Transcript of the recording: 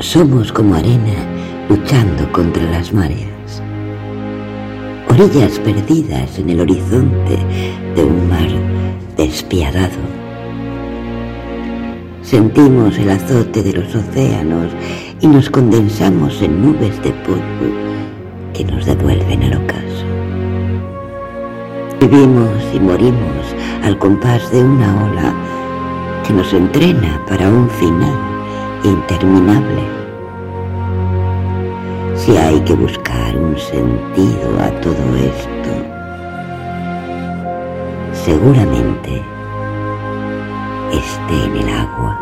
Somos como arena luchando contra las mareas. Orillas perdidas en el horizonte de un mar despiadado. Sentimos el azote de los océanos y nos condensamos en nubes de polvo que nos devuelven al ocaso. Vivimos y morimos al compás de una ola que nos entrena para un final interminable. Si hay que buscar un sentido a todo esto, seguramente esté en el agua.